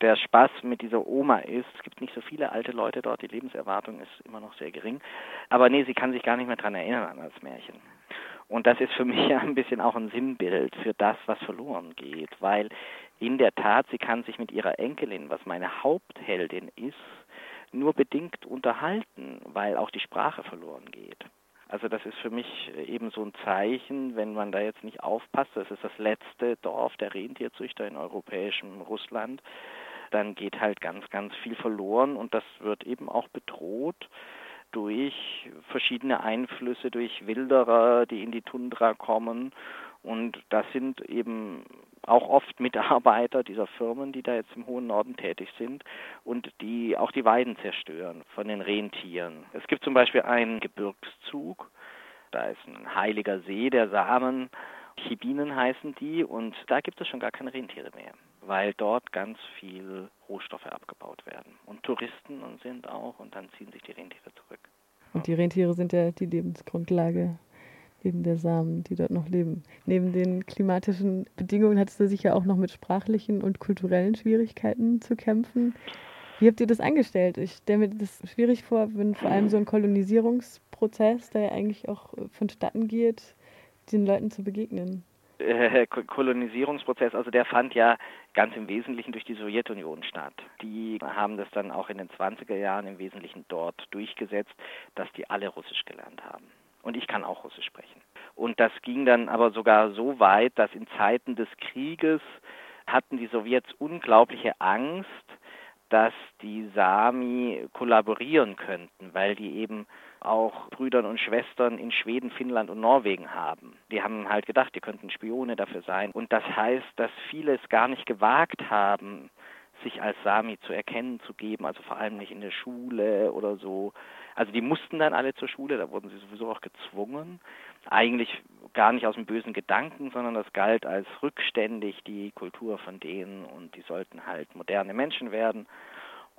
der Spaß mit dieser Oma ist, es gibt nicht so viele alte Leute dort, die Lebenserwartung ist immer noch sehr gering. Aber nee, sie kann sich gar nicht mehr daran erinnern an das Märchen. Und das ist für mich ja ein bisschen auch ein Sinnbild für das, was verloren geht, weil in der Tat, sie kann sich mit ihrer Enkelin, was meine Hauptheldin ist, nur bedingt unterhalten, weil auch die Sprache verloren geht. Also das ist für mich eben so ein Zeichen, wenn man da jetzt nicht aufpasst, das ist das letzte Dorf der Rentierzüchter in europäischem Russland, dann geht halt ganz, ganz viel verloren und das wird eben auch bedroht durch verschiedene Einflüsse, durch Wilderer, die in die Tundra kommen. Und das sind eben auch oft Mitarbeiter dieser Firmen, die da jetzt im hohen Norden tätig sind und die auch die Weiden zerstören von den Rentieren. Es gibt zum Beispiel einen Gebirgszug, da ist ein heiliger See der Samen, Chibinen heißen die, und da gibt es schon gar keine Rentiere mehr, weil dort ganz viel Rohstoffe abgebaut werden. Und Touristen sind auch, und dann ziehen sich die Rentiere zurück. Und die Rentiere sind ja die Lebensgrundlage neben der Samen, die dort noch leben. Neben den klimatischen Bedingungen hattest du sicher auch noch mit sprachlichen und kulturellen Schwierigkeiten zu kämpfen. Wie habt ihr das angestellt? Ich stelle mir das schwierig vor, wenn vor allem so ein Kolonisierungsprozess, der ja eigentlich auch vonstatten geht, den Leuten zu begegnen. Äh, Kolonisierungsprozess, also der fand ja ganz im Wesentlichen durch die Sowjetunion statt. Die haben das dann auch in den 20er Jahren im Wesentlichen dort durchgesetzt, dass die alle Russisch gelernt haben. Und ich kann auch Russisch sprechen. Und das ging dann aber sogar so weit, dass in Zeiten des Krieges hatten die Sowjets unglaubliche Angst, dass die Sami kollaborieren könnten, weil die eben auch Brüdern und Schwestern in Schweden, Finnland und Norwegen haben. Die haben halt gedacht, die könnten Spione dafür sein. Und das heißt, dass viele es gar nicht gewagt haben, sich als Sami zu erkennen zu geben, also vor allem nicht in der Schule oder so. Also die mussten dann alle zur Schule, da wurden sie sowieso auch gezwungen. Eigentlich gar nicht aus dem bösen Gedanken, sondern das galt als rückständig die Kultur von denen und die sollten halt moderne Menschen werden.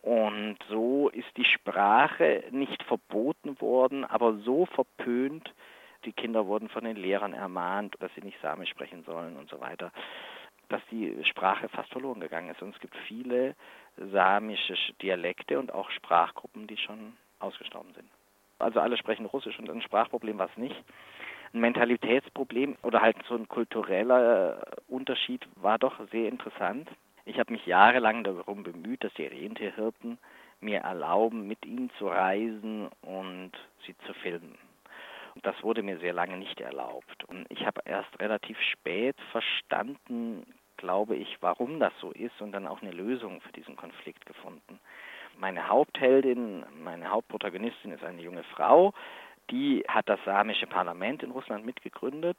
Und so ist die Sprache nicht verboten worden, aber so verpönt, die Kinder wurden von den Lehrern ermahnt, dass sie nicht Samisch sprechen sollen und so weiter, dass die Sprache fast verloren gegangen ist. Und es gibt viele samische Dialekte und auch Sprachgruppen, die schon ausgestorben sind. Also alle sprechen Russisch und ein Sprachproblem war es nicht. Ein Mentalitätsproblem oder halt so ein kultureller Unterschied war doch sehr interessant. Ich habe mich jahrelang darum bemüht, dass die Rentierhirten mir erlauben, mit ihnen zu reisen und sie zu filmen. Das wurde mir sehr lange nicht erlaubt. Und ich habe erst relativ spät verstanden, glaube ich, warum das so ist und dann auch eine Lösung für diesen Konflikt gefunden. Meine Hauptheldin, meine Hauptprotagonistin ist eine junge Frau, die hat das samische Parlament in Russland mitgegründet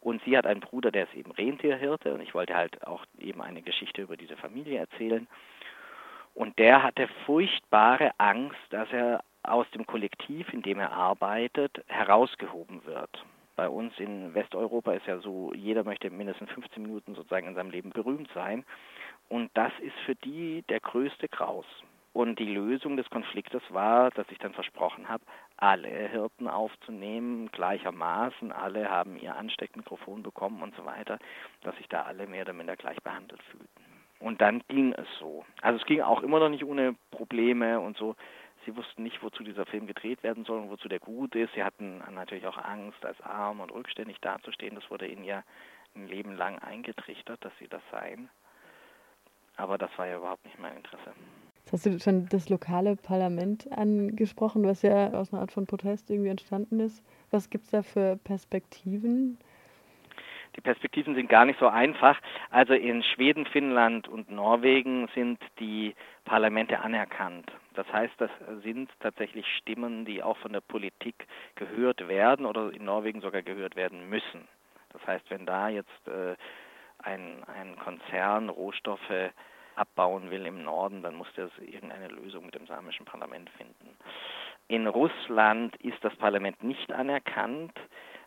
und sie hat einen Bruder, der ist eben Rentierhirte und ich wollte halt auch eben eine Geschichte über diese Familie erzählen. Und der hatte furchtbare Angst, dass er aus dem Kollektiv, in dem er arbeitet, herausgehoben wird. Bei uns in Westeuropa ist ja so, jeder möchte mindestens 15 Minuten sozusagen in seinem Leben berühmt sein. Und das ist für die der größte Graus. Und die Lösung des Konfliktes war, dass ich dann versprochen habe, alle Hirten aufzunehmen, gleichermaßen, alle haben ihr Ansteckmikrofon bekommen und so weiter, dass sich da alle mehr oder minder gleich behandelt fühlten. Und dann ging es so. Also es ging auch immer noch nicht ohne Probleme und so. Sie wussten nicht, wozu dieser Film gedreht werden soll und wozu der gut ist. Sie hatten natürlich auch Angst, als arm und rückständig dazustehen. Das wurde ihnen ja ein Leben lang eingetrichtert, dass sie das seien. Aber das war ja überhaupt nicht mein Interesse. Jetzt hast du schon das lokale Parlament angesprochen, was ja aus einer Art von Protest irgendwie entstanden ist. Was gibt es da für Perspektiven? Die Perspektiven sind gar nicht so einfach. Also in Schweden, Finnland und Norwegen sind die Parlamente anerkannt. Das heißt, das sind tatsächlich Stimmen, die auch von der Politik gehört werden oder in Norwegen sogar gehört werden müssen. Das heißt, wenn da jetzt äh, ein, ein Konzern Rohstoffe abbauen will im Norden, dann muss der irgendeine Lösung mit dem samischen Parlament finden. In Russland ist das Parlament nicht anerkannt.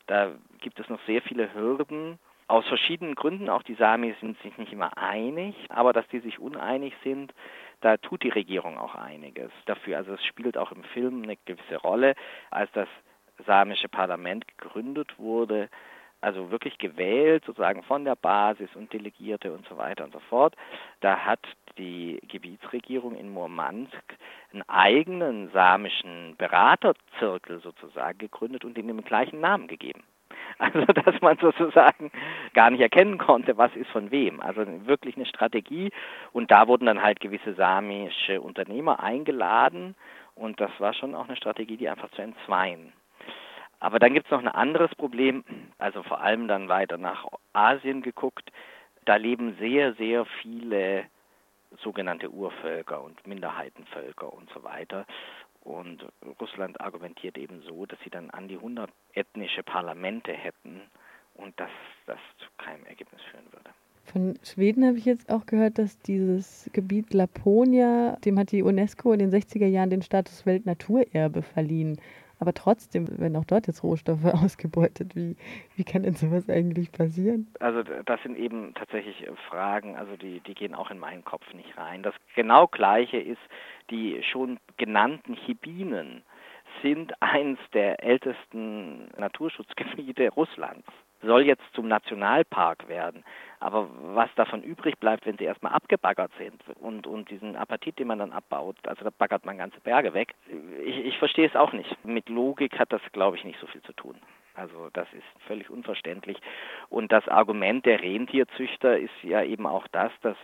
Da gibt es noch sehr viele Hürden. Aus verschiedenen Gründen, auch die Sami sind sich nicht immer einig, aber dass die sich uneinig sind, da tut die Regierung auch einiges dafür. Also es spielt auch im Film eine gewisse Rolle. Als das samische Parlament gegründet wurde, also wirklich gewählt, sozusagen von der Basis und Delegierte und so weiter und so fort. Da hat die Gebietsregierung in Murmansk einen eigenen samischen Beraterzirkel sozusagen gegründet und ihm den gleichen Namen gegeben. Also dass man sozusagen gar nicht erkennen konnte, was ist von wem. Also wirklich eine Strategie. Und da wurden dann halt gewisse samische Unternehmer eingeladen. Und das war schon auch eine Strategie, die einfach zu entzweien. Aber dann gibt es noch ein anderes Problem, also vor allem dann weiter nach Asien geguckt. Da leben sehr, sehr viele sogenannte Urvölker und Minderheitenvölker und so weiter. Und Russland argumentiert eben so, dass sie dann an die 100 ethnische Parlamente hätten und dass das zu keinem Ergebnis führen würde. Von Schweden habe ich jetzt auch gehört, dass dieses Gebiet Laponia, dem hat die UNESCO in den 60er Jahren den Status Weltnaturerbe verliehen. Aber trotzdem, wenn auch dort jetzt Rohstoffe ausgebeutet, wie, wie kann denn sowas eigentlich passieren? Also das sind eben tatsächlich äh, Fragen, also die, die gehen auch in meinen Kopf nicht rein. Das genau gleiche ist, die schon genannten Chibinen sind eins der ältesten Naturschutzgebiete Russlands soll jetzt zum Nationalpark werden. Aber was davon übrig bleibt, wenn sie erstmal abgebaggert sind und, und diesen Apatit, den man dann abbaut, also da baggert man ganze Berge weg, ich, ich verstehe es auch nicht. Mit Logik hat das, glaube ich, nicht so viel zu tun. Also das ist völlig unverständlich. Und das Argument der Rentierzüchter ist ja eben auch das, dass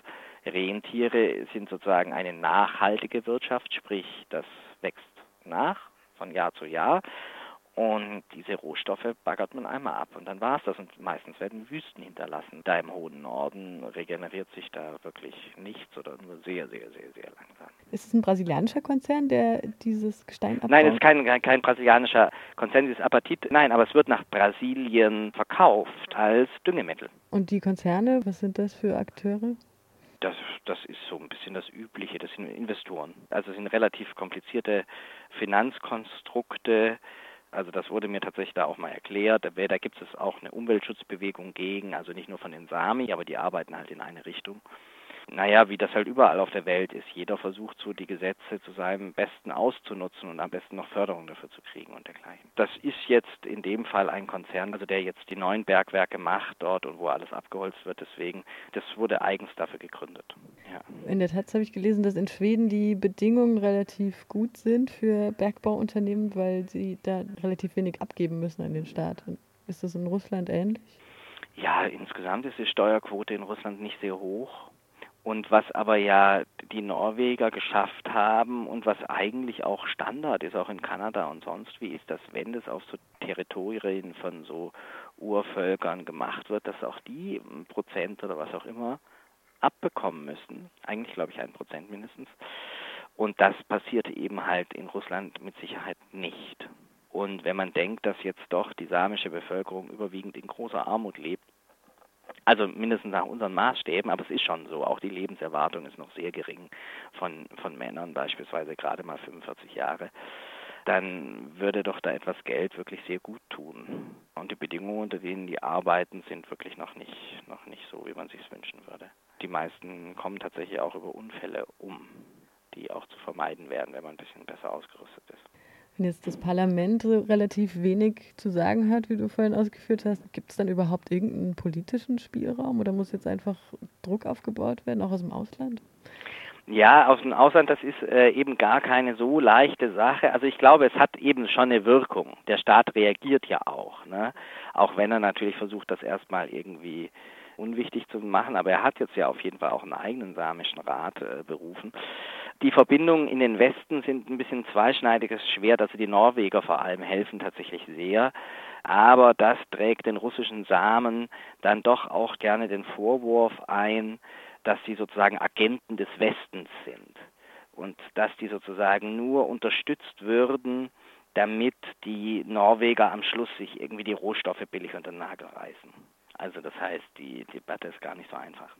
Rentiere sind sozusagen eine nachhaltige Wirtschaft, sprich das wächst nach von Jahr zu Jahr und diese Rohstoffe baggert man einmal ab und dann war es das. Und meistens werden Wüsten hinterlassen. Da im hohen Norden regeneriert sich da wirklich nichts oder nur sehr, sehr, sehr, sehr langsam. Ist es ein brasilianischer Konzern, der dieses Gestein abbaut? Nein, es ist kein, kein brasilianischer Konzern, dieses Apatit. Nein, aber es wird nach Brasilien verkauft als Düngemittel. Und die Konzerne, was sind das für Akteure? Das, das ist so ein bisschen das Übliche, das sind Investoren. Also es sind relativ komplizierte Finanzkonstrukte, also das wurde mir tatsächlich da auch mal erklärt. Da gibt es auch eine Umweltschutzbewegung gegen, also nicht nur von den Sami, aber die arbeiten halt in eine Richtung. Naja, wie das halt überall auf der Welt ist. Jeder versucht so die Gesetze zu seinem Besten auszunutzen und am besten noch Förderung dafür zu kriegen und dergleichen. Das ist jetzt in dem Fall ein Konzern, also der jetzt die neuen Bergwerke macht dort und wo alles abgeholzt wird. Deswegen, das wurde eigens dafür gegründet. Ja. In der Tat habe ich gelesen, dass in Schweden die Bedingungen relativ gut sind für Bergbauunternehmen, weil sie da relativ wenig abgeben müssen an den Staat. Ist das in Russland ähnlich? Ja, insgesamt ist die Steuerquote in Russland nicht sehr hoch. Und was aber ja die Norweger geschafft haben und was eigentlich auch Standard ist, auch in Kanada und sonst wie, ist, dass wenn das auf so Territorien von so Urvölkern gemacht wird, dass auch die ein Prozent oder was auch immer abbekommen müssen. Eigentlich glaube ich ein Prozent mindestens. Und das passiert eben halt in Russland mit Sicherheit nicht. Und wenn man denkt, dass jetzt doch die samische Bevölkerung überwiegend in großer Armut lebt, also mindestens nach unseren Maßstäben, aber es ist schon so. Auch die Lebenserwartung ist noch sehr gering von, von Männern, beispielsweise gerade mal 45 Jahre. Dann würde doch da etwas Geld wirklich sehr gut tun. Und die Bedingungen, unter denen die arbeiten, sind wirklich noch nicht, noch nicht so, wie man sich wünschen würde. Die meisten kommen tatsächlich auch über Unfälle um, die auch zu vermeiden wären, wenn man ein bisschen besser ausgerüstet ist. Wenn jetzt das Parlament relativ wenig zu sagen hat, wie du vorhin ausgeführt hast, gibt es dann überhaupt irgendeinen politischen Spielraum oder muss jetzt einfach Druck aufgebaut werden, auch aus dem Ausland? Ja, aus dem Ausland, das ist äh, eben gar keine so leichte Sache. Also ich glaube, es hat eben schon eine Wirkung. Der Staat reagiert ja auch, ne? auch wenn er natürlich versucht, das erstmal irgendwie unwichtig zu machen, aber er hat jetzt ja auf jeden Fall auch einen eigenen samischen Rat äh, berufen. Die Verbindungen in den Westen sind ein bisschen zweischneidiges Schwert. Also die Norweger vor allem helfen tatsächlich sehr. Aber das trägt den russischen Samen dann doch auch gerne den Vorwurf ein, dass sie sozusagen Agenten des Westens sind und dass die sozusagen nur unterstützt würden, damit die Norweger am Schluss sich irgendwie die Rohstoffe billig unter den Nagel reißen. Also das heißt, die Debatte ist gar nicht so einfach.